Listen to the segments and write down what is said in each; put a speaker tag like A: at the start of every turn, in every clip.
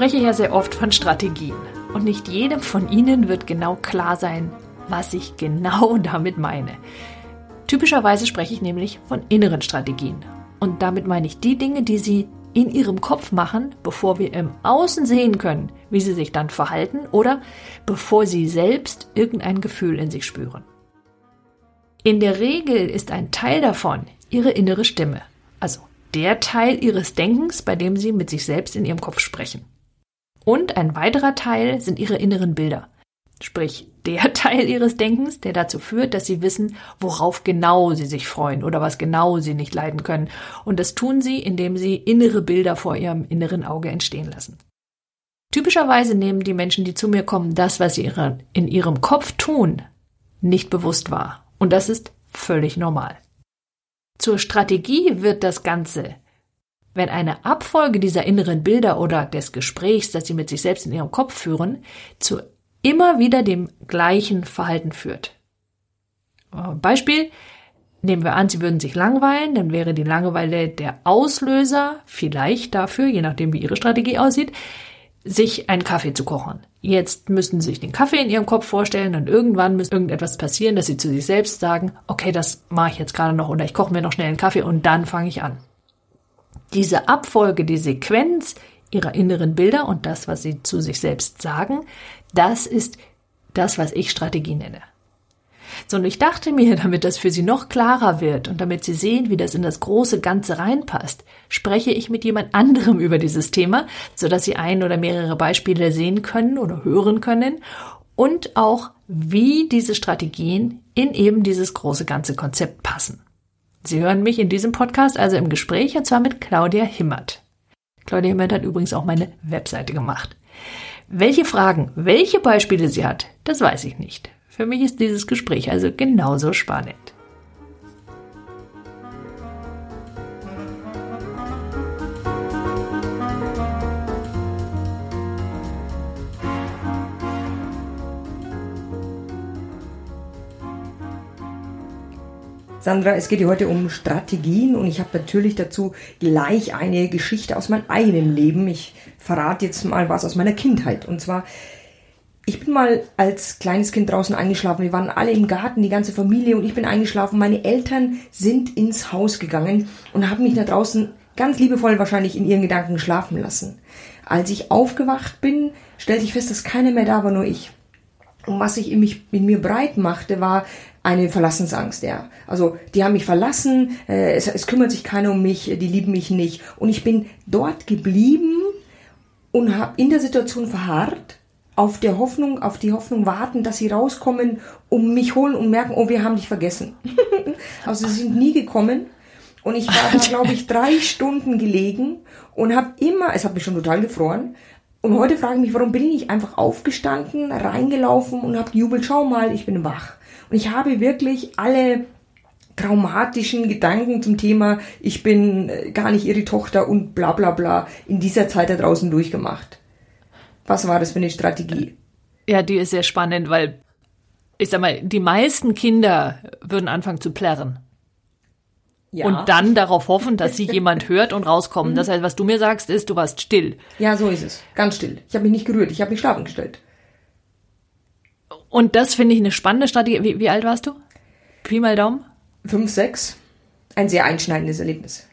A: spreche ja sehr oft von Strategien und nicht jedem von Ihnen wird genau klar sein, was ich genau damit meine. Typischerweise spreche ich nämlich von inneren Strategien und damit meine ich die Dinge, die Sie in Ihrem Kopf machen, bevor wir im Außen sehen können, wie Sie sich dann verhalten oder bevor Sie selbst irgendein Gefühl in sich spüren. In der Regel ist ein Teil davon Ihre innere Stimme, also der Teil Ihres Denkens, bei dem Sie mit sich selbst in Ihrem Kopf sprechen. Und ein weiterer Teil sind ihre inneren Bilder. Sprich, der Teil ihres Denkens, der dazu führt, dass sie wissen, worauf genau sie sich freuen oder was genau sie nicht leiden können. Und das tun sie, indem sie innere Bilder vor ihrem inneren Auge entstehen lassen. Typischerweise nehmen die Menschen, die zu mir kommen, das, was sie in ihrem Kopf tun, nicht bewusst wahr. Und das ist völlig normal. Zur Strategie wird das Ganze wenn eine Abfolge dieser inneren Bilder oder des Gesprächs, das Sie mit sich selbst in Ihrem Kopf führen, zu immer wieder dem gleichen Verhalten führt. Äh, Beispiel, nehmen wir an, Sie würden sich langweilen, dann wäre die Langeweile der Auslöser vielleicht dafür, je nachdem wie Ihre Strategie aussieht, sich einen Kaffee zu kochen. Jetzt müssen Sie sich den Kaffee in Ihrem Kopf vorstellen und irgendwann muss irgendetwas passieren, dass Sie zu sich selbst sagen, okay, das mache ich jetzt gerade noch oder ich koche mir noch schnell einen Kaffee und dann fange ich an. Diese Abfolge, die Sequenz ihrer inneren Bilder und das, was sie zu sich selbst sagen, das ist das, was ich Strategie nenne. So, und ich dachte mir, damit das für Sie noch klarer wird und damit Sie sehen, wie das in das große Ganze reinpasst, spreche ich mit jemand anderem über dieses Thema, sodass Sie ein oder mehrere Beispiele sehen können oder hören können und auch, wie diese Strategien in eben dieses große ganze Konzept passen. Sie hören mich in diesem Podcast also im Gespräch und zwar mit Claudia Himmert. Claudia Himmert hat übrigens auch meine Webseite gemacht. Welche Fragen, welche Beispiele sie hat, das weiß ich nicht. Für mich ist dieses Gespräch also genauso spannend.
B: Sandra, es geht hier heute um Strategien und ich habe natürlich dazu gleich eine Geschichte aus meinem eigenen Leben. Ich verrate jetzt mal was aus meiner Kindheit. Und zwar, ich bin mal als kleines Kind draußen eingeschlafen. Wir waren alle im Garten, die ganze Familie und ich bin eingeschlafen. Meine Eltern sind ins Haus gegangen und haben mich da draußen ganz liebevoll wahrscheinlich in ihren Gedanken schlafen lassen. Als ich aufgewacht bin, stellte ich fest, dass keiner mehr da war, nur ich. Und was sich in, mich, in mir breit machte, war eine Verlassensangst, ja. Also die haben mich verlassen, äh, es, es kümmert sich keiner um mich, die lieben mich nicht. Und ich bin dort geblieben und habe in der Situation verharrt, auf der Hoffnung, auf die Hoffnung warten, dass sie rauskommen, um mich holen und merken, oh, wir haben dich vergessen. also sie sind nie gekommen. Und ich war da, glaube ich, drei Stunden gelegen und habe immer, es hat mich schon total gefroren, und heute frage ich mich, warum bin ich nicht einfach aufgestanden, reingelaufen und habe gejubelt, schau mal, ich bin wach. Und ich habe wirklich alle traumatischen Gedanken zum Thema, ich bin äh, gar nicht ihre Tochter und bla bla bla in dieser Zeit da draußen durchgemacht. Was war das für eine Strategie?
A: Ja, die ist sehr spannend, weil ich sag mal, die meisten Kinder würden anfangen zu plärren. Ja. Und dann darauf hoffen, dass sie jemand hört und rauskommen. Das heißt, was du mir sagst, ist, du warst still.
B: Ja, so ist es. Ganz still. Ich habe mich nicht gerührt. Ich habe mich schlafen gestellt.
A: Und das finde ich eine spannende Strategie. Wie, wie alt warst du? Pi mal Daumen?
B: Fünf, sechs. Ein sehr einschneidendes Erlebnis.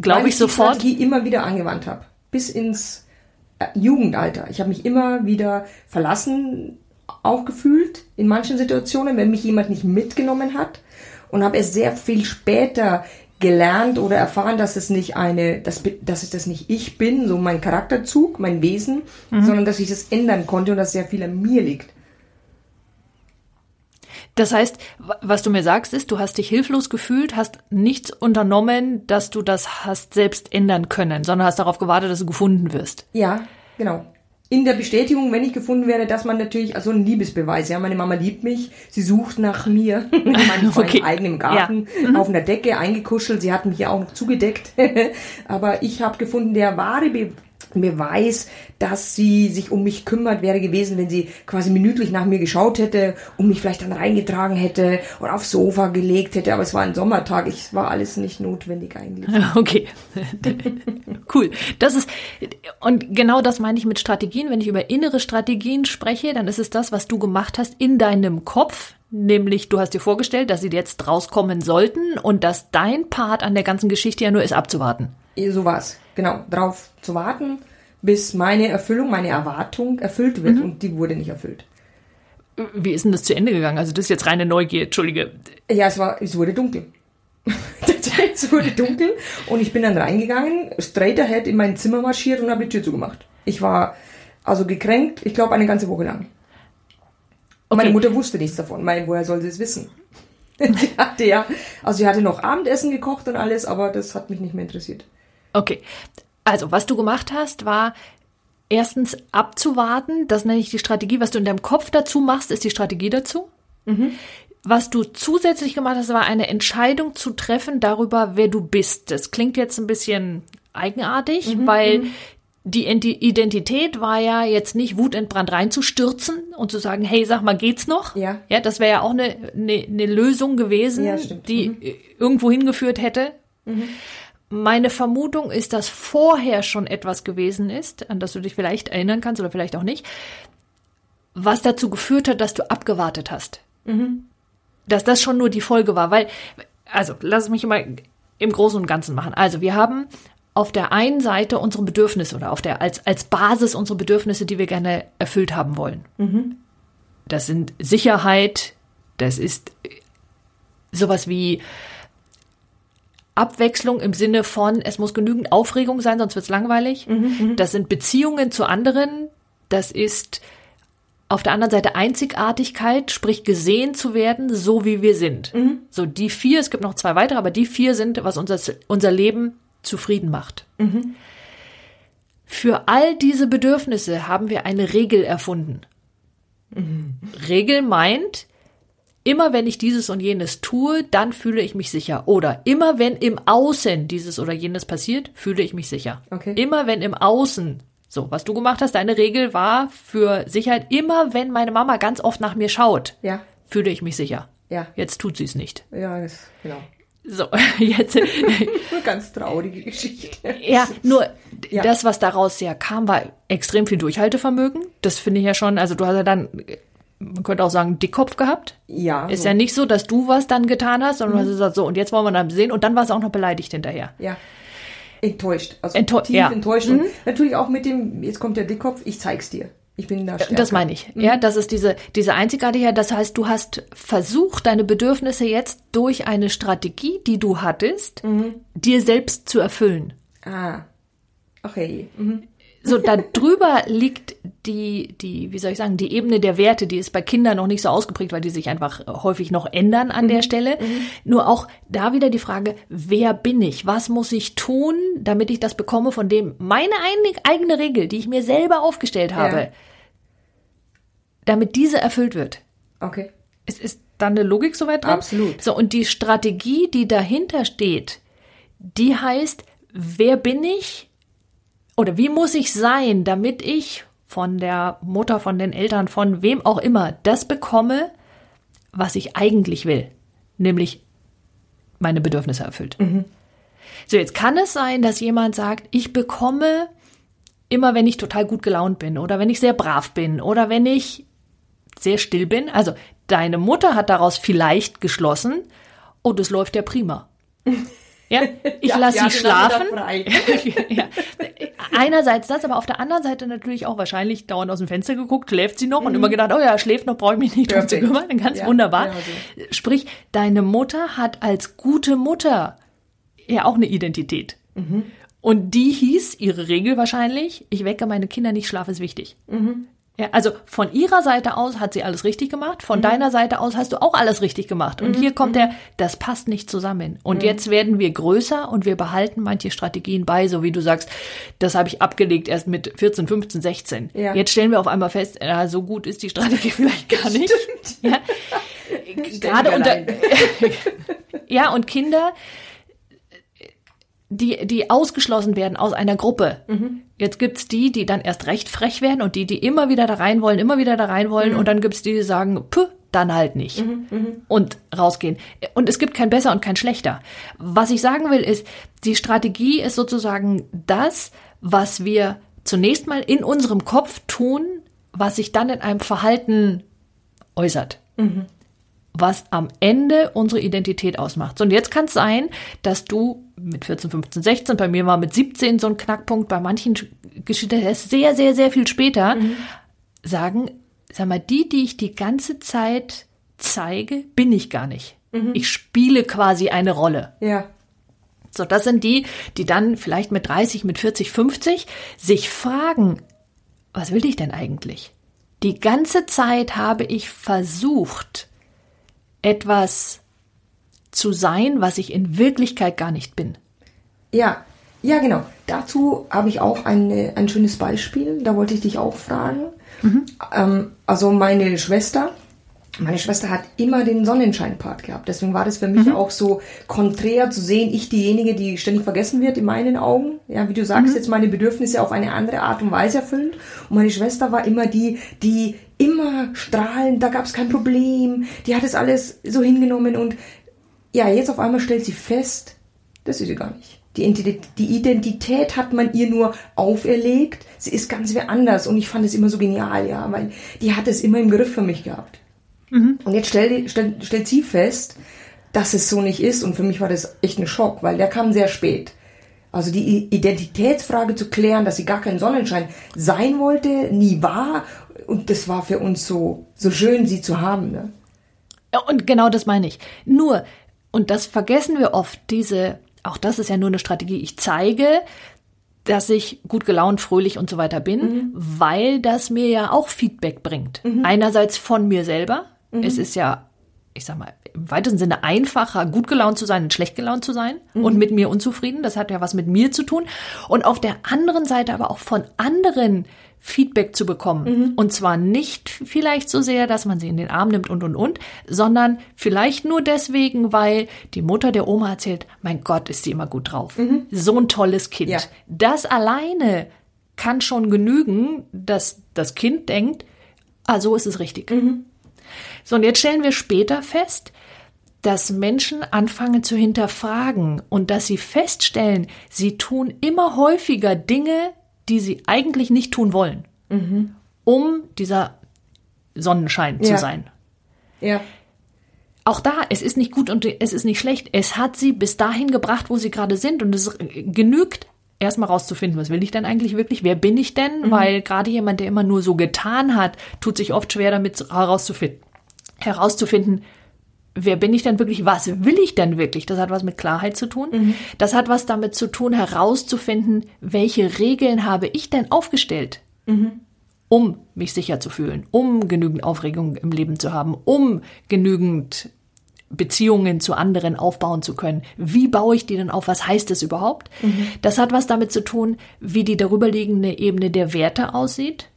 A: Glaube ich, ich sofort.
B: Die Strategie immer wieder angewandt habe. Bis ins äh, Jugendalter. Ich habe mich immer wieder verlassen auch gefühlt in manchen Situationen, wenn mich jemand nicht mitgenommen hat und habe es sehr viel später gelernt oder erfahren, dass es nicht eine, dass, dass es das nicht ich bin, so mein Charakterzug, mein Wesen, mhm. sondern dass ich das ändern konnte und dass sehr viel an mir liegt.
A: Das heißt, was du mir sagst, ist, du hast dich hilflos gefühlt, hast nichts unternommen, dass du das hast selbst ändern können, sondern hast darauf gewartet, dass du gefunden wirst.
B: Ja, genau in der Bestätigung, wenn ich gefunden werde, dass man natürlich, also ein Liebesbeweis, ja, meine Mama liebt mich, sie sucht nach mir, in meinem okay. eigenen Garten, ja. mhm. auf einer Decke eingekuschelt, sie hat mich ja auch noch zugedeckt, aber ich habe gefunden, der wahre Be mir weiß, dass sie sich um mich kümmert, wäre gewesen, wenn sie quasi minütlich nach mir geschaut hätte und mich vielleicht dann reingetragen hätte und aufs Sofa gelegt hätte. Aber es war ein Sommertag, es war alles nicht notwendig eigentlich.
A: Okay, cool. Das ist und genau das meine ich mit Strategien. Wenn ich über innere Strategien spreche, dann ist es das, was du gemacht hast in deinem Kopf. Nämlich, du hast dir vorgestellt, dass sie jetzt rauskommen sollten und dass dein Part an der ganzen Geschichte ja nur ist abzuwarten.
B: So war's genau, darauf zu warten, bis meine Erfüllung, meine Erwartung erfüllt wird. Mhm. Und die wurde nicht erfüllt.
A: Wie ist denn das zu Ende gegangen? Also das ist jetzt reine Neugier, Entschuldige.
B: Ja, es war, es wurde dunkel. es wurde dunkel und ich bin dann reingegangen, straight ahead in mein Zimmer marschiert und habe die Tür zugemacht. Ich war also gekränkt, ich glaube eine ganze Woche lang. Und okay. meine Mutter wusste nichts davon. Meine, woher soll sie es wissen? sie hatte ja, also sie hatte noch Abendessen gekocht und alles, aber das hat mich nicht mehr interessiert.
A: Okay. Also, was du gemacht hast, war erstens abzuwarten. Das nenne ich die Strategie. Was du in deinem Kopf dazu machst, ist die Strategie dazu. Mhm. Was du zusätzlich gemacht hast, war eine Entscheidung zu treffen darüber, wer du bist. Das klingt jetzt ein bisschen eigenartig, mhm, weil mhm. die Identität war ja jetzt nicht wutentbrannt reinzustürzen und zu sagen, hey, sag mal, geht's noch?
B: Ja.
A: Ja, das wäre ja auch eine, eine, eine Lösung gewesen, ja, die mhm. irgendwo hingeführt hätte. Mhm. Meine Vermutung ist, dass vorher schon etwas gewesen ist, an das du dich vielleicht erinnern kannst oder vielleicht auch nicht, was dazu geführt hat, dass du abgewartet hast. Mhm. Dass das schon nur die Folge war, weil, also lass mich mal im Großen und Ganzen machen. Also wir haben auf der einen Seite unsere Bedürfnisse oder auf der als als Basis unsere Bedürfnisse, die wir gerne erfüllt haben wollen. Mhm. Das sind Sicherheit, das ist sowas wie Abwechslung im Sinne von, es muss genügend Aufregung sein, sonst wird es langweilig. Mhm, mhm, das sind Beziehungen zu anderen. Das ist auf der anderen Seite Einzigartigkeit, sprich gesehen zu werden, so wie wir sind. Mhm. So die vier, es gibt noch zwei weitere, aber die vier sind, was unser, unser Leben zufrieden macht. Mhm. Für all diese Bedürfnisse haben wir eine Regel erfunden. Mhm. Regel meint, Immer wenn ich dieses und jenes tue, dann fühle ich mich sicher. Oder immer wenn im Außen dieses oder jenes passiert, fühle ich mich sicher. Okay. Immer wenn im Außen, so, was du gemacht hast, deine Regel war für Sicherheit, immer wenn meine Mama ganz oft nach mir schaut, ja. fühle ich mich sicher. Ja. Jetzt tut sie es nicht.
B: Ja, das, genau.
A: So, jetzt.
B: Eine ganz traurige Geschichte.
A: Ja, nur ja. das, was daraus ja kam, war extrem viel Durchhaltevermögen. Das finde ich ja schon, also du hast ja dann man könnte auch sagen, Dickkopf gehabt.
B: Ja.
A: Ist so. ja nicht so, dass du was dann getan hast, sondern mhm. du hast gesagt, so, und jetzt wollen wir dann sehen. Und dann war es auch noch beleidigt hinterher.
B: Ja. Enttäuscht. Also
A: Enttäu
B: tief ja. enttäuscht. Mhm. Und natürlich auch mit dem, jetzt kommt der Dickkopf, ich zeig's dir. Ich bin da stärker.
A: Das meine ich. Mhm. Ja, das ist diese, diese Einzigartigkeit. Das heißt, du hast versucht, deine Bedürfnisse jetzt durch eine Strategie, die du hattest, mhm. dir selbst zu erfüllen.
B: Ah. Okay. Mhm
A: so darüber liegt die, die, wie soll ich sagen, die Ebene der Werte, die ist bei Kindern noch nicht so ausgeprägt, weil die sich einfach häufig noch ändern an mhm. der Stelle. Mhm. Nur auch da wieder die Frage, wer bin ich? Was muss ich tun, damit ich das bekomme, von dem meine eigene Regel, die ich mir selber aufgestellt habe, ja. damit diese erfüllt wird?
B: Okay.
A: Es ist dann eine Logik soweit drin?
B: Absolut.
A: So, und die Strategie, die dahinter steht, die heißt, wer bin ich? Oder wie muss ich sein, damit ich von der Mutter, von den Eltern, von wem auch immer das bekomme, was ich eigentlich will, nämlich meine Bedürfnisse erfüllt. Mhm. So, jetzt kann es sein, dass jemand sagt, ich bekomme immer, wenn ich total gut gelaunt bin oder wenn ich sehr brav bin oder wenn ich sehr still bin. Also deine Mutter hat daraus vielleicht geschlossen, oh, das läuft ja prima. Ja, ich ja, lasse ja, sie schlafen. ja. Einerseits das, aber auf der anderen Seite natürlich auch wahrscheinlich dauernd aus dem Fenster geguckt, schläft sie noch mhm. und immer gedacht, oh ja, schläft noch, brauche ich mich nicht drum zu kümmern. Ganz wunderbar. So. Sprich, deine Mutter hat als gute Mutter ja auch eine Identität. Mhm. Und die hieß, ihre Regel wahrscheinlich, ich wecke meine Kinder nicht, Schlaf ist wichtig. Mhm. Ja, also von ihrer Seite aus hat sie alles richtig gemacht, von mhm. deiner Seite aus hast du auch alles richtig gemacht. Und mhm. hier kommt mhm. der, das passt nicht zusammen. Und mhm. jetzt werden wir größer und wir behalten manche Strategien bei, so wie du sagst, das habe ich abgelegt erst mit 14, 15, 16. Ja. Jetzt stellen wir auf einmal fest, ja, so gut ist die Strategie vielleicht gar nicht. Ja. Gerade unter, ja, und Kinder, die, die ausgeschlossen werden aus einer Gruppe.
B: Mhm.
A: Jetzt gibt's die, die dann erst recht frech werden und die, die immer wieder da rein wollen, immer wieder da rein
B: Mhm.
A: wollen und dann gibt's die, die sagen, puh, dann halt nicht. Und rausgehen. Und es gibt kein besser und kein schlechter. Was ich sagen will, ist, die Strategie ist sozusagen das, was wir zunächst mal in unserem Kopf tun, was sich dann in einem Verhalten äußert was am Ende unsere Identität ausmacht. So, und jetzt kann es sein, dass du mit 14, 15, 16, bei mir war mit 17 so ein Knackpunkt, bei manchen geschieht das erst sehr, sehr, sehr viel später, sagen, sag mal, die, die ich die ganze Zeit zeige, bin ich gar nicht. Ich spiele quasi eine Rolle.
B: Ja.
A: So, das sind die, die dann vielleicht mit 30, mit 40, 50 sich fragen, was will ich denn eigentlich? Die ganze Zeit habe ich versucht, etwas zu sein, was ich in Wirklichkeit gar nicht bin.
B: Ja, ja, genau. Dazu habe ich auch eine, ein schönes Beispiel. Da wollte ich dich auch fragen. Ähm, also meine Schwester, meine Schwester hat immer den Sonnenschein-Part gehabt. Deswegen war das für mich auch so konträr zu sehen, ich diejenige, die ständig vergessen wird in meinen Augen. Ja, wie du sagst, jetzt meine Bedürfnisse auf eine andere Art und Weise erfüllt. Und meine Schwester war immer die, die immer strahlend, da gab es kein Problem. Die hat es alles so hingenommen und ja, jetzt auf einmal stellt sie fest, das ist sie gar nicht. Die Identität, die Identität hat man ihr nur auferlegt. Sie ist ganz wer anders und ich fand es immer so genial, ja, weil die hat es immer im Griff für mich gehabt. Und jetzt stellt, stellt, stellt sie fest, dass es so nicht ist und für mich war das echt ein Schock, weil der kam sehr spät. Also die Identitätsfrage zu klären, dass sie gar kein Sonnenschein sein wollte, nie war und das war für uns so so schön, sie zu haben. Ne?
A: Ja, und genau das meine ich. Nur, und das vergessen wir oft, diese, auch das ist ja nur eine Strategie, ich zeige, dass ich gut gelaunt, fröhlich und so weiter bin, weil das mir ja auch Feedback bringt. Einerseits von mir selber. Es ist ja, ich sag mal, im weitesten Sinne einfacher, gut gelaunt zu sein und schlecht gelaunt zu sein und mit mir unzufrieden. Das hat ja was mit mir zu tun. Und auf der anderen Seite aber auch von anderen Feedback zu bekommen. Und zwar nicht vielleicht so sehr, dass man sie in den Arm nimmt und, und, und, sondern vielleicht nur deswegen, weil die Mutter der Oma erzählt, mein Gott, ist sie immer gut drauf. So ein tolles Kind.
B: Ja.
A: Das alleine kann schon genügen, dass das Kind denkt, ah, so ist es richtig. So, und jetzt stellen wir später fest, dass Menschen anfangen zu hinterfragen und dass sie feststellen, sie tun immer häufiger Dinge, die sie eigentlich nicht tun wollen, um dieser Sonnenschein zu
B: Ja.
A: sein.
B: Ja.
A: Auch da, es ist nicht gut und es ist nicht schlecht. Es hat sie bis dahin gebracht, wo sie gerade sind. Und es genügt, erstmal rauszufinden, was will ich denn eigentlich wirklich? Wer bin ich denn? Weil gerade jemand, der immer nur so getan hat, tut sich oft schwer damit herauszufinden. Herauszufinden, wer bin ich denn wirklich? Was will ich denn wirklich? Das hat was mit Klarheit zu tun. Das hat was damit zu tun, herauszufinden, welche Regeln habe ich denn aufgestellt? um mich sicher zu fühlen, um genügend Aufregung im Leben zu haben, um genügend Beziehungen zu anderen aufbauen zu können. Wie baue ich die denn auf? Was heißt das überhaupt? Das hat was damit zu tun, wie die darüberliegende Ebene der Werte aussieht.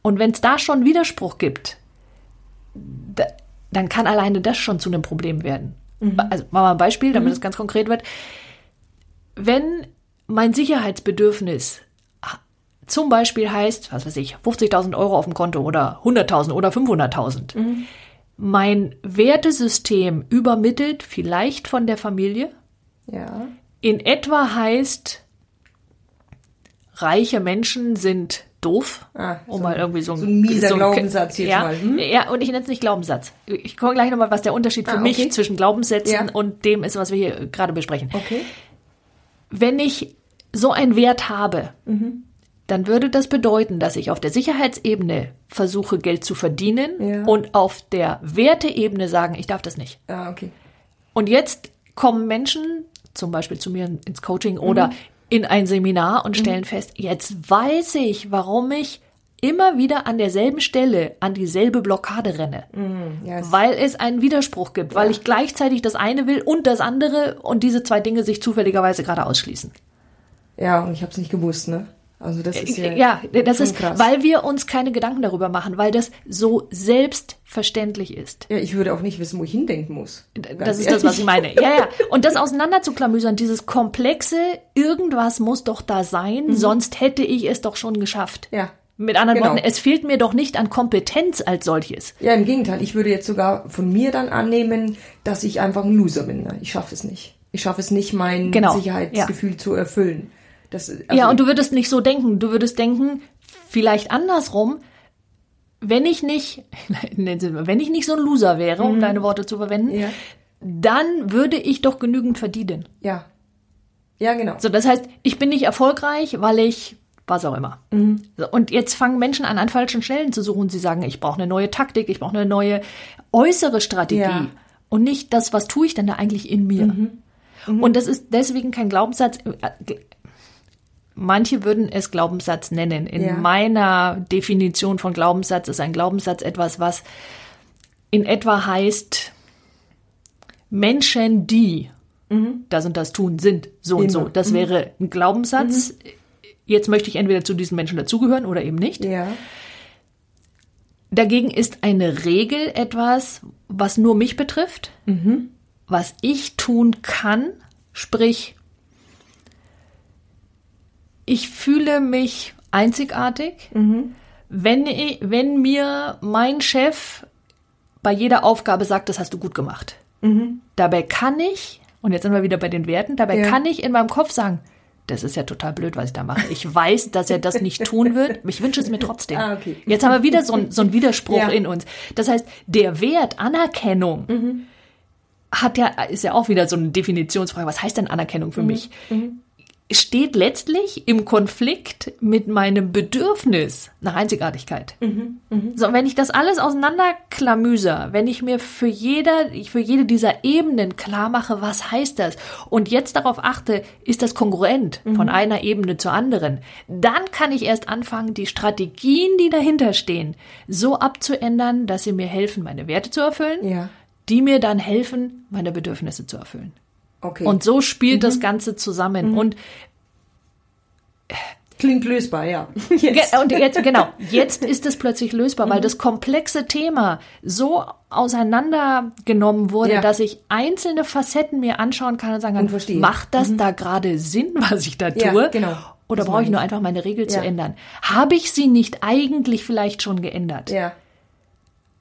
A: Und wenn es da schon Widerspruch gibt, dann kann alleine das schon zu einem Problem werden. Also machen wir mal ein Beispiel, damit es ganz konkret wird. Wenn mein Sicherheitsbedürfnis zum Beispiel heißt, was weiß ich, 50.000 Euro auf dem Konto oder 100.000 oder 500.000. Mein Wertesystem übermittelt vielleicht von der Familie.
B: Ja.
A: In etwa heißt, reiche Menschen sind doof.
B: Ah,
A: um
B: so
A: mal
B: ein-
A: irgendwie so,
B: so ein mieser
A: so
B: Glaubenssatz jetzt
A: ja,
B: mal, hm?
A: Ja, und ich nenne es nicht Glaubenssatz. Ich komme gleich nochmal, was der Unterschied für
B: Ah,
A: mich
B: okay.
A: zwischen Glaubenssätzen
B: Ja.
A: und dem ist, was wir hier gerade besprechen.
B: Okay.
A: Wenn ich so einen Wert habe,
B: Mhm.
A: dann würde das bedeuten, dass ich auf der Sicherheitsebene versuche, Geld zu verdienen
B: Ja.
A: und auf der Werteebene sagen, ich darf das nicht.
B: Ah, okay.
A: Und jetzt kommen Menschen zum Beispiel zu mir ins Coaching
B: Mhm.
A: oder in ein Seminar und stellen fest, jetzt weiß ich, warum ich immer wieder an derselben Stelle an dieselbe Blockade renne.
B: Ja, es-
A: Weil es einen Widerspruch gibt, weil ich gleichzeitig das eine will und das andere und diese zwei Dinge sich zufälligerweise gerade ausschließen.
B: ja und ich habe es nicht gewusst, ne? Also das ist ja,
A: ja, das
B: schon
A: ist,
B: krass.
A: weil wir uns keine Gedanken darüber machen, weil das so selbstverständlich ist.
B: ja, ich würde auch nicht wissen, wo ich hindenken muss.
A: Das
B: Ganz
A: ist das, was
B: ehrlich.
A: ich meine. Ja, ja. Und das auseinanderzuklamüsern, dieses komplexe, irgendwas muss doch da sein, sonst hätte ich es doch schon geschafft.
B: Mhm. Ja.
A: Mit anderen
B: Genau.
A: Worten, es fehlt mir doch nicht an Kompetenz als solches.
B: Ja, im Gegenteil. Ich würde jetzt sogar von mir dann annehmen, dass ich einfach ein Loser bin. Ich schaffe es nicht. Ich schaffe es nicht, mein
A: Genau,
B: Sicherheitsgefühl zu erfüllen. Das, also,
A: ja, und du würdest nicht so denken. Du würdest denken, vielleicht andersrum, wenn ich nicht, wenn ich nicht so ein Loser wäre, um deine Worte zu verwenden,
B: Mhm. Ja.
A: dann würde ich doch genügend verdienen.
B: ja. Ja, genau.
A: So, das heißt, ich bin nicht erfolgreich, weil ich was auch immer.
B: Mhm.
A: So, und jetzt fangen Menschen an, an falschen Stellen zu suchen. Sie sagen, ich brauche eine neue Taktik, ich brauche eine neue äußere Strategie.
B: Ja. Mhm.
A: Und nicht das, was tue ich denn da eigentlich in mir. Und das ist deswegen kein Glaubenssatz. Manche würden es Glaubenssatz nennen. In
B: Ja.
A: meiner Definition von Glaubenssatz ist ein Glaubenssatz etwas, was in etwa heißt, Menschen, die das und das tun, sind so und so.
B: Immer.
A: Das wäre ein Glaubenssatz. Jetzt möchte ich entweder zu diesen Menschen dazugehören oder eben nicht.
B: Ja.
A: Dagegen ist eine Regel etwas, was nur mich betrifft, was ich tun kann, sprich, ich fühle mich einzigartig, wenn, ich, wenn mir mein Chef bei jeder Aufgabe sagt, das hast du gut gemacht. Dabei kann ich, und jetzt sind wir wieder bei den Werten, dabei
B: Ja.
A: kann ich in meinem Kopf sagen, das ist ja total blöd, was ich da mache. Ich weiß, dass er das nicht tun wird. Ich wünsche es mir trotzdem.
B: Ah, okay.
A: Jetzt haben wir wieder so, ein- so einen Widerspruch
B: Ja.
A: in uns. Das heißt, der Wert Anerkennung hat ja, ist ja auch wieder so eine Definitionsfrage. Was heißt denn Anerkennung für mich? Steht letztlich im Konflikt mit meinem Bedürfnis nach Einzigartigkeit. So, wenn ich das alles auseinanderklamüser, wenn ich mir für jeder, für jede dieser Ebenen klar mache, was heißt das? Und jetzt darauf achte, ist das kongruent von einer Ebene zur anderen? Dann kann ich erst anfangen, die Strategien, die dahinter stehen, so abzuändern, dass sie mir helfen, meine Werte zu erfüllen,
B: Ja.
A: die mir dann helfen, meine Bedürfnisse zu erfüllen.
B: Okay.
A: Und so spielt das Ganze zusammen. Und
B: Klingt lösbar, ja.
A: Ge- Und jetzt, genau, jetzt ist es plötzlich lösbar,
B: Mhm.
A: weil das komplexe Thema so auseinandergenommen wurde,
B: Ja.
A: dass ich einzelne Facetten mir anschauen kann und sagen kann,
B: Und. Mhm.
A: macht das da gerade Sinn, was ich da
B: Ja,
A: tue?
B: genau.
A: Oder
B: Das
A: brauche ich nur einfach meine Regel zu
B: Ja.
A: ändern? Habe ich sie nicht eigentlich vielleicht schon geändert?
B: Ja.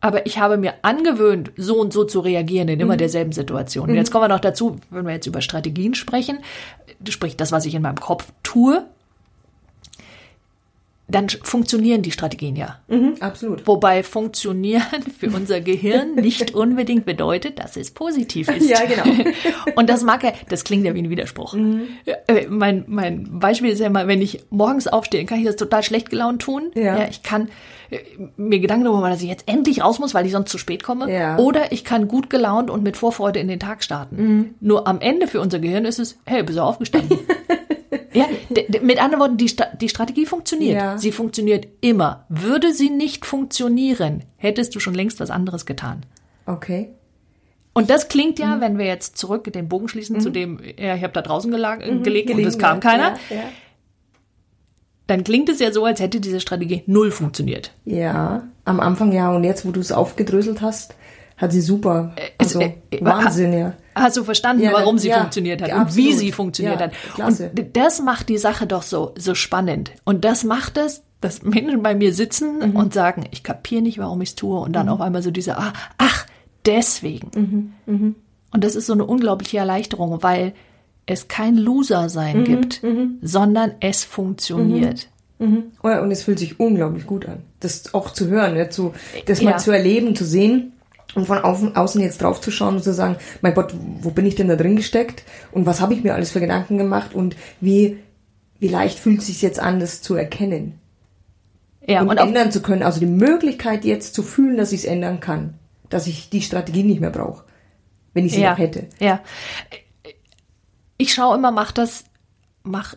A: Aber ich habe mir angewöhnt, so und so zu reagieren in
B: Mhm.
A: immer derselben Situation. Und jetzt kommen wir noch dazu, wenn wir jetzt über Strategien sprechen, sprich das, was ich in meinem Kopf tue, dann funktionieren die Strategien ja.
B: Mhm, absolut.
A: Wobei funktionieren für unser Gehirn nicht unbedingt bedeutet, dass es positiv ist.
B: Ja, genau.
A: Und das mag ja, das klingt ja wie ein Widerspruch. Äh, Mein, mein Beispiel ist ja immer, wenn ich morgens aufstehe, kann ich das total schlecht gelaunt tun.
B: Ja.
A: ich kann äh, mir Gedanken darüber machen, dass ich jetzt endlich raus muss, weil ich sonst zu spät komme.
B: Ja.
A: Oder ich kann gut gelaunt und mit Vorfreude in den Tag starten. Nur am Ende für unser Gehirn ist es, hey, bist du aufgestanden? Ja, mit anderen Worten, die, Sta die Strategie funktioniert.
B: Ja.
A: Sie funktioniert immer. Würde sie nicht funktionieren, hättest du schon längst was anderes getan.
B: Okay.
A: Und das klingt
B: Mhm.
A: ja, wenn wir jetzt zurück den Bogen schließen zu dem, ja, ich habe da draußen gelag, gelegt und es kam keiner,
B: Ja, ja.
A: dann klingt es ja so, als hätte diese Strategie null funktioniert.
B: Ja, am Anfang ja. Und jetzt, wo du es aufgedröselt hast, hat sie super. Also,
A: äh, äh,
B: Wahnsinn, ja.
A: Hast du verstanden,
B: Ja,
A: warum sie
B: ja,
A: funktioniert hat
B: ja,
A: und wie
B: absolut.
A: sie funktioniert hat?
B: klasse.
A: Und das macht die Sache doch so, so spannend. Und das macht es, dass Menschen bei mir sitzen
B: Mhm.
A: und sagen, ich kapiere nicht, warum ich es tue. Und dann auf einmal so diese, ah, ach, deswegen.
B: Mhm,
A: Und das ist so eine unglaubliche Erleichterung, weil es kein
B: Mhm,
A: Loser-Sein gibt, sondern es funktioniert.
B: Oh Und es fühlt sich unglaublich gut an. Das auch zu hören, ja, zu, das mal zu erleben, zu sehen und von außen, jetzt drauf zu schauen und zu sagen, mein Gott, wo bin ich denn da drin gesteckt und was habe ich mir alles für Gedanken gemacht und wie, wie leicht fühlt es sich jetzt an, das zu erkennen
A: Ja,
B: und,
A: und,
B: ändern zu können. Also die Möglichkeit jetzt zu fühlen, dass ich es ändern kann, dass ich die Strategie nicht mehr brauche, wenn ich sie
A: ja,
B: noch hätte.
A: Ja. Ich schaue immer, macht das, mach,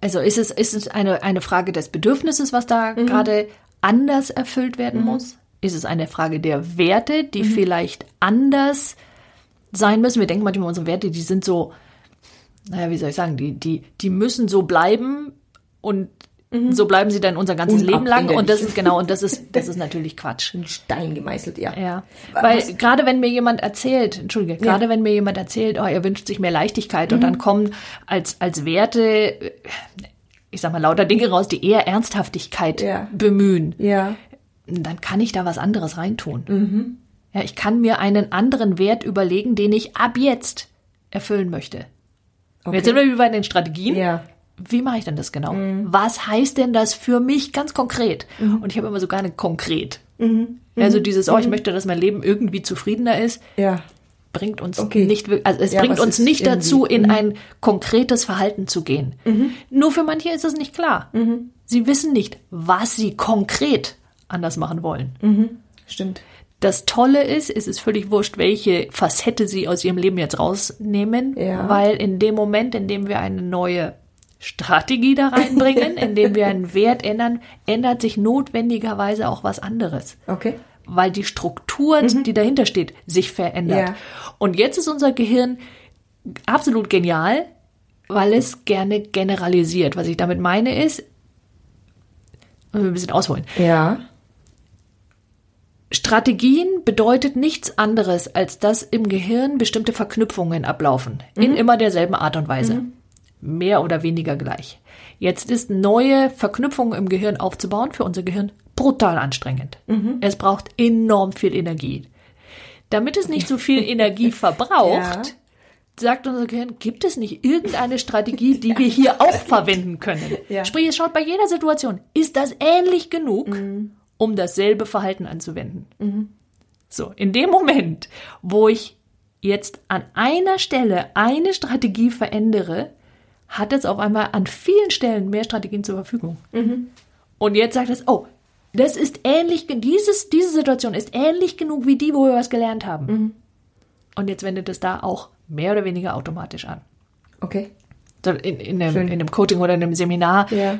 A: also ist es, ist es eine, eine Frage des Bedürfnisses, was da
B: Mhm.
A: gerade anders erfüllt werden muss? Ist es eine Frage der Werte, die
B: Mhm.
A: vielleicht anders sein müssen? Wir denken manchmal, unsere Werte, die sind so, naja, wie soll ich sagen, die, die, die müssen so bleiben und So bleiben sie dann unser ganzes Leben lang. Und das ist genau, und das ist, das ist natürlich Quatsch.
B: Ein Stein gemeißelt, ja.
A: Ja,
B: Was-
A: weil gerade wenn mir jemand erzählt, entschuldige, gerade wenn mir jemand erzählt, oh, er wünscht sich mehr Leichtigkeit und
B: Mhm.
A: dann kommen als, als Werte, äh, ich sag mal, lauter Dinge raus, die eher Ernsthaftigkeit
B: Ja.
A: bemühen,
B: Ja.
A: Dann kann ich da was anderes reintun.
B: Mhm.
A: Ja, ich kann mir einen anderen Wert überlegen, den ich ab jetzt erfüllen möchte. Und Jetzt sind wir wieder bei den Strategien.
B: Ja.
A: Wie mache ich denn das genau?
B: Mhm.
A: Was heißt denn das für mich ganz konkret? Und ich habe immer so gerne konkret. Also dieses, oh, ich möchte, dass mein Leben irgendwie zufriedener ist,
B: Ja.
A: bringt uns
B: Okay.
A: nicht, also es
B: Ja,
A: bringt uns nicht dazu, in
B: Mhm.
A: ein konkretes Verhalten zu gehen. Nur für manche ist es nicht klar. Sie wissen nicht, was sie konkret anders machen wollen.
B: Stimmt.
A: Das Tolle ist, es ist völlig wurscht, welche Facette sie aus ihrem Leben jetzt rausnehmen,
B: Ja.
A: weil in dem Moment, in dem wir eine neue Strategie da reinbringen, in dem wir einen Wert ändern, ändert sich notwendigerweise auch was anderes.
B: Okay.
A: Weil die Struktur, die dahinter steht, sich verändert.
B: Ja.
A: Und jetzt ist unser Gehirn absolut genial, weil es gerne generalisiert. Was ich damit meine ist, ein bisschen ausholen.
B: Ja.
A: Strategien bedeutet nichts anderes, als dass im Gehirn bestimmte Verknüpfungen ablaufen. In immer derselben Art und Weise. Mehr oder weniger gleich. Jetzt ist neue Verknüpfungen im Gehirn aufzubauen für unser Gehirn brutal anstrengend. Es braucht enorm viel Energie. Damit es nicht so viel Energie verbraucht, sagt unser Gehirn, gibt es nicht irgendeine Strategie, die wir hier auch verwenden können?
B: Ja.
A: Sprich, es schaut bei jeder Situation, ist das ähnlich genug, um dasselbe Verhalten anzuwenden? So, in dem Moment, wo ich jetzt an einer Stelle eine Strategie verändere, hat es auf einmal an vielen Stellen mehr Strategien zur Verfügung. Und jetzt sagt es, oh, das ist ähnlich, dieses, diese Situation ist ähnlich genug wie die, wo wir was gelernt haben. Und jetzt wendet es da auch mehr oder weniger automatisch an.
B: Okay.
A: In, in, einem, in einem Coaching oder in einem Seminar
B: Ja.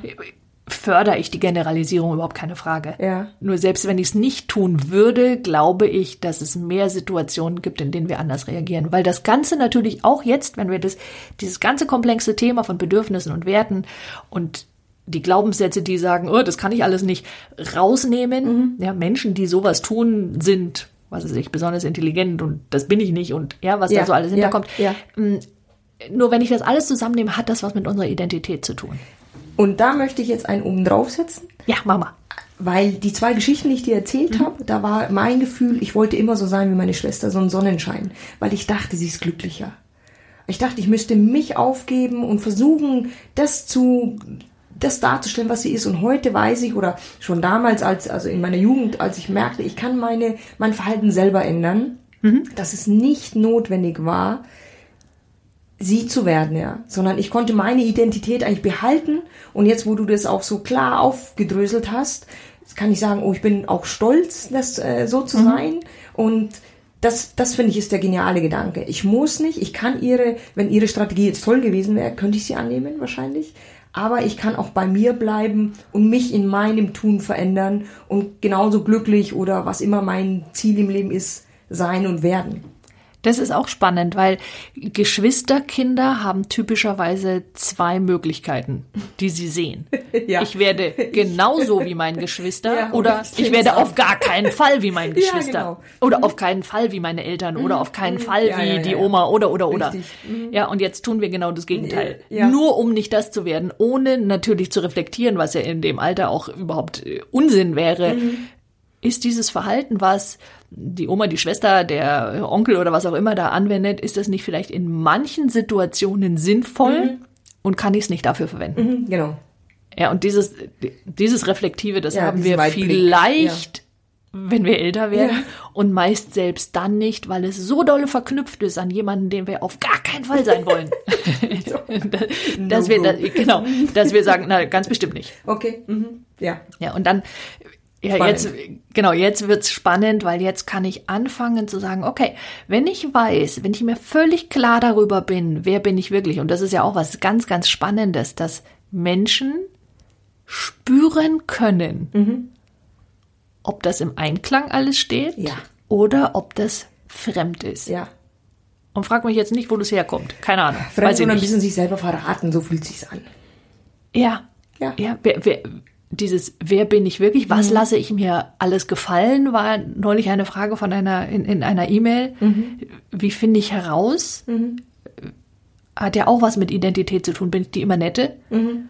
A: Fördere ich die Generalisierung überhaupt keine Frage.
B: Ja.
A: Nur selbst wenn ich es nicht tun würde, glaube ich, dass es mehr Situationen gibt, in denen wir anders reagieren. Weil das Ganze natürlich auch jetzt, wenn wir das, dieses ganze komplexe Thema von Bedürfnissen und Werten und die Glaubenssätze, die sagen, oh, das kann ich alles nicht rausnehmen. Ja, Menschen, die sowas tun, sind, was weiß ich, besonders intelligent und das bin ich nicht und ja, was
B: Ja,
A: da so alles
B: ja,
A: hinterkommt.
B: ja.
A: Nur wenn ich das alles zusammennehme, hat das was mit unserer Identität zu tun.
B: Und da möchte ich jetzt einen oben draufsetzen.
A: Ja, mach mal.
B: Weil die zwei Geschichten, die ich dir erzählt habe, da war mein Gefühl, ich wollte immer so sein wie meine Schwester, so ein Sonnenschein. Weil ich dachte, sie ist glücklicher. Ich dachte, ich müsste mich aufgeben und versuchen, das zu, das darzustellen, was sie ist. Und heute weiß ich, oder schon damals, als, also in meiner Jugend, als ich merkte, ich kann meine, mein Verhalten selber ändern, dass es nicht notwendig war, sie zu werden, ja, sondern ich konnte meine Identität eigentlich behalten. Und jetzt, wo du das auch so klar aufgedröselt hast, kann ich sagen, oh, ich bin auch stolz, das äh, so zu sein. Und das, das finde ich ist der geniale Gedanke. Ich muss nicht, ich kann ihre, wenn ihre Strategie jetzt toll gewesen wäre, könnte ich sie annehmen wahrscheinlich, aber ich kann auch bei mir bleiben und mich in meinem Tun verändern und genauso glücklich oder was immer mein Ziel im Leben ist, sein und werden.
A: Das ist auch spannend, weil Geschwisterkinder haben typischerweise zwei Möglichkeiten, die sie sehen.
B: Ja.
A: Ich werde genauso wie mein Geschwister
B: Ja,
A: oder ich werde auf gar keinen Fall wie mein
B: Ja,
A: Geschwister
B: genau.
A: oder auf keinen Fall wie meine Eltern oder auf keinen Fall
B: Ja,
A: wie
B: ja, ja,
A: die
B: ja.
A: Oma oder oder oder.
B: Richtig.
A: Ja, und jetzt tun wir genau das Gegenteil.
B: Ja.
A: Nur um nicht das zu werden, ohne natürlich zu reflektieren, was ja in dem Alter auch überhaupt äh, Unsinn wäre.
B: Mhm.
A: Ist dieses Verhalten, was die Oma, die Schwester, der Onkel oder was auch immer da anwendet, ist das nicht vielleicht in manchen Situationen sinnvoll und kann ich es nicht dafür verwenden?
B: Mhm, Genau.
A: Ja, und dieses, dieses Reflektive, das
B: Ja,
A: haben wir
B: Weitblick,
A: vielleicht, wenn wir älter werden
B: Ja.
A: und meist selbst dann nicht, weil es so dolle verknüpft ist an jemanden, den wir auf gar keinen Fall sein wollen. dass wir,
B: No
A: da,
B: go.
A: genau, dass wir sagen, na, ganz bestimmt nicht.
B: Okay. Mhm. Ja.
A: Ja, und dann, ja,
B: Spannend.
A: jetzt, genau, jetzt wird's spannend, weil jetzt kann ich anfangen zu sagen, okay, wenn ich weiß, wenn ich mir völlig klar darüber bin, wer bin ich wirklich, und das ist ja auch was ganz, ganz Spannendes, dass Menschen spüren können, ob das im Einklang alles steht
B: Ja.
A: oder ob das fremd ist.
B: Ja.
A: Und frag mich jetzt nicht, wo das herkommt. Keine Ahnung.
B: Fremd und ein bisschen sich selber verraten, so fühlt sich's an.
A: Ja.
B: Ja.
A: Ja, wer, wer, dieses Wer bin ich wirklich? Was
B: Mhm.
A: lasse ich mir alles gefallen? War neulich eine Frage von einer in, in einer E-Mail.
B: Mhm.
A: Wie finde ich heraus? Hat ja auch was mit Identität zu tun. Bin ich die immer nette?
B: Mhm.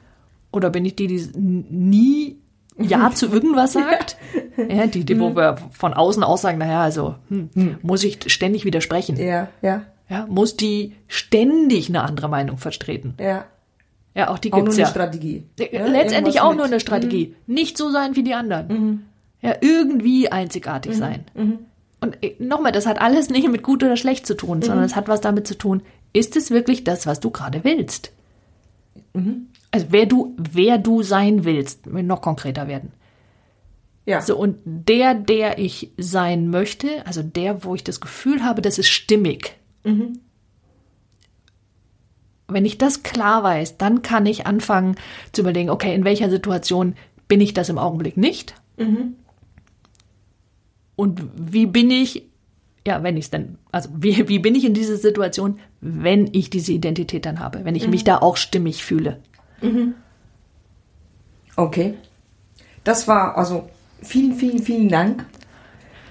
A: Oder bin ich die, die nie Ja zu irgendwas sagt? ja. die, die
B: Mhm.
A: wo wir von außen aus sagen, naja, also hm, muss ich ständig widersprechen?
B: Ja, ja,
A: Ja, muss die ständig eine andere Meinung vertreten?
B: ja.
A: Ja, auch die
B: Auch nur
A: gibt's
B: eine
A: ja.
B: Strategie. Ja,
A: Letztendlich auch
B: mit- Mhm.
A: nur eine Strategie. Nicht so sein wie die anderen. Ja, irgendwie
B: Mhm.
A: einzigartig sein. Und äh, nochmal, das hat alles nicht mit gut oder schlecht zu tun,
B: Mhm.
A: sondern es hat was damit zu tun, ist es wirklich das, was du gerade willst?
B: Mhm.
A: Also wer du, wer du sein willst, noch konkreter werden.
B: Ja.
A: So, und der, der ich sein möchte, also der, wo ich das Gefühl habe, das ist stimmig. Wenn ich das klar weiß, dann kann ich anfangen zu überlegen, okay, in welcher Situation bin ich das im Augenblick nicht? Und wie bin ich, ja, wenn ich es denn, also wie, wie bin ich in dieser Situation, wenn ich diese Identität dann habe, wenn ich mich da auch stimmig fühle?
B: Okay. Das war also vielen, vielen, vielen Dank.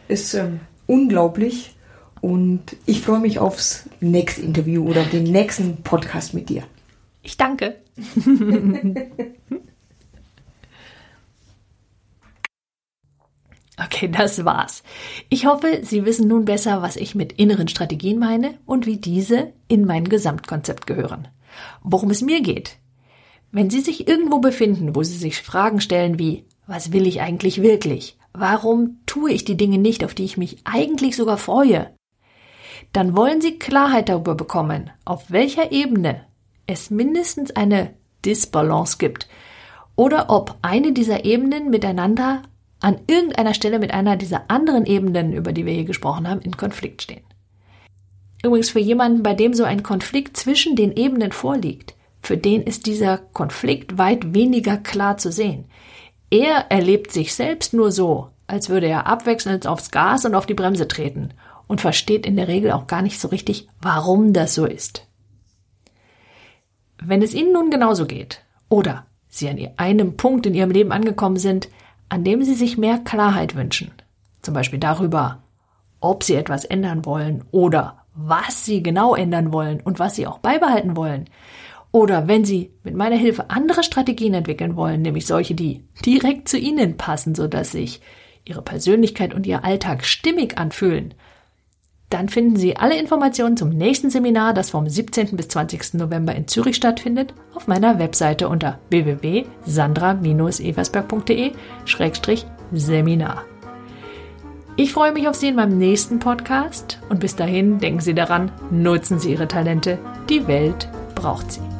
B: Ist ähm, unglaublich und ich freue mich aufs nächste Interview oder den nächsten Podcast mit dir.
A: Ich danke. Okay, das war's. Ich hoffe, Sie wissen nun besser, was ich mit inneren Strategien meine und wie diese in mein Gesamtkonzept gehören. Worum es mir geht. Wenn Sie sich irgendwo befinden, wo Sie sich Fragen stellen wie, was will ich eigentlich wirklich? Warum tue ich die Dinge nicht, auf die ich mich eigentlich sogar freue? Dann wollen Sie Klarheit darüber bekommen, auf welcher Ebene es mindestens eine Disbalance gibt oder ob eine dieser Ebenen miteinander an irgendeiner Stelle mit einer dieser anderen Ebenen, über die wir hier gesprochen haben, in Konflikt stehen. Übrigens für jemanden, bei dem so ein Konflikt zwischen den Ebenen vorliegt, für den ist dieser Konflikt weit weniger klar zu sehen. Er erlebt sich selbst nur so, als würde er abwechselnd aufs Gas und auf die Bremse treten und versteht in der Regel auch gar nicht so richtig, warum das so ist. Wenn es Ihnen nun genauso geht oder Sie an einem Punkt in Ihrem Leben angekommen sind, an dem Sie sich mehr Klarheit wünschen, zum Beispiel darüber, ob Sie etwas ändern wollen oder was Sie genau ändern wollen und was Sie auch beibehalten wollen, oder wenn Sie mit meiner Hilfe andere Strategien entwickeln wollen, nämlich solche, die direkt zu Ihnen passen, sodass sich Ihre Persönlichkeit und Ihr Alltag stimmig anfühlen, dann finden Sie alle Informationen zum nächsten Seminar, das vom 17. bis 20. November in Zürich stattfindet, auf meiner Webseite unter www.sandra-eversberg.de-seminar. Ich freue mich auf Sie in meinem nächsten Podcast und bis dahin denken Sie daran, nutzen Sie Ihre Talente, die Welt braucht sie.